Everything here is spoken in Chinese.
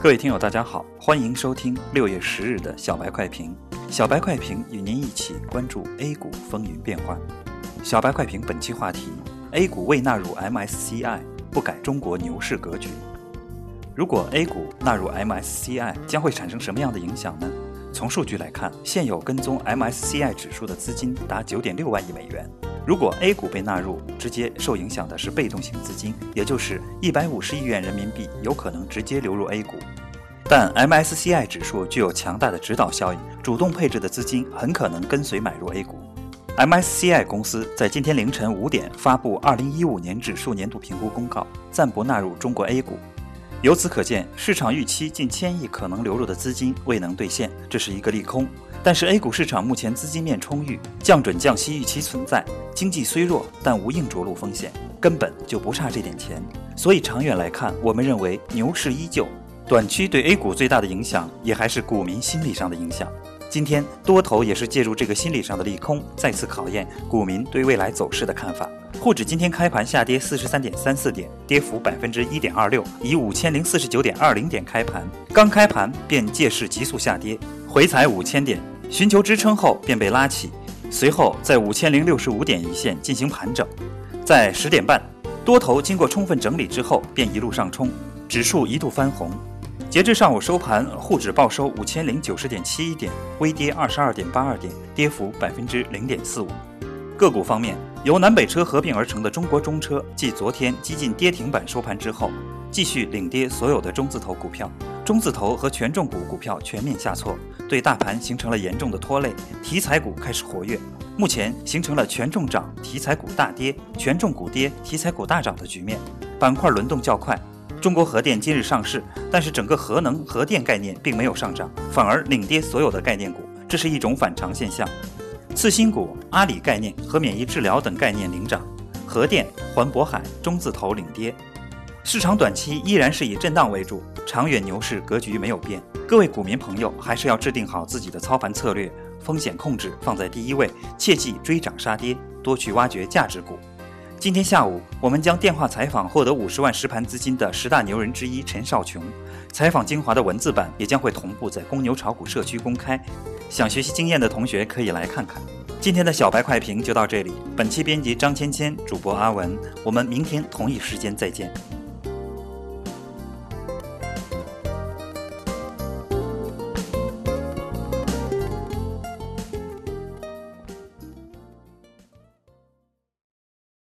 各位听友，大家好，欢迎收听六月十日的小白快评。小白快评与您一起关注 A 股风云变幻。小白快评本期话题：A 股未纳入 MSCI，不改中国牛市格局。如果 A 股纳入 MSCI，将会产生什么样的影响呢？从数据来看，现有跟踪 MSCI 指数的资金达九点六万亿美元。如果 A 股被纳入，直接受影响的是被动型资金，也就是一百五十亿元人民币有可能直接流入 A 股。但 MSCI 指数具有强大的指导效应，主动配置的资金很可能跟随买入 A 股。MSCI 公司在今天凌晨五点发布二零一五年指数年度评估公告，暂不纳入中国 A 股。由此可见，市场预期近千亿可能流入的资金未能兑现，这是一个利空。但是 A 股市场目前资金面充裕，降准降息预期存在，经济虽弱，但无硬着陆风险，根本就不差这点钱。所以长远来看，我们认为牛市依旧。短期对 A 股最大的影响，也还是股民心理上的影响。今天多头也是借助这个心理上的利空，再次考验股民对未来走势的看法。沪指今天开盘下跌四十三点三四点，跌幅百分之一点二六，以五千零四十九点二零点开盘。刚开盘便借势急速下跌，回踩五千点，寻求支撑后便被拉起，随后在五千零六十五点一线进行盘整。在十点半，多头经过充分整理之后，便一路上冲，指数一度翻红。截至上午收盘，沪指报收五千零九十点七一点，微跌二十二点八二点，跌幅百分之零点四五。个股方面，由南北车合并而成的中国中车，继昨天几近跌停板收盘之后，继续领跌所有的中字头股票，中字头和权重股股票全面下挫，对大盘形成了严重的拖累。题材股开始活跃，目前形成了权重涨、题材股大跌、权重股跌、题材股大涨的局面，板块轮动较快。中国核电今日上市，但是整个核能、核电概念并没有上涨，反而领跌所有的概念股，这是一种反常现象。次新股、阿里概念和免疫治疗等概念领涨，核电、环渤海、中字头领跌。市场短期依然是以震荡为主，长远牛市格局没有变。各位股民朋友还是要制定好自己的操盘策略，风险控制放在第一位，切忌追涨杀跌，多去挖掘价值股。今天下午，我们将电话采访获得五十万实盘资金的十大牛人之一陈少琼，采访精华的文字版也将会同步在公牛炒股社区公开，想学习经验的同学可以来看看。今天的小白快评就到这里，本期编辑张芊芊，主播阿文，我们明天同一时间再见。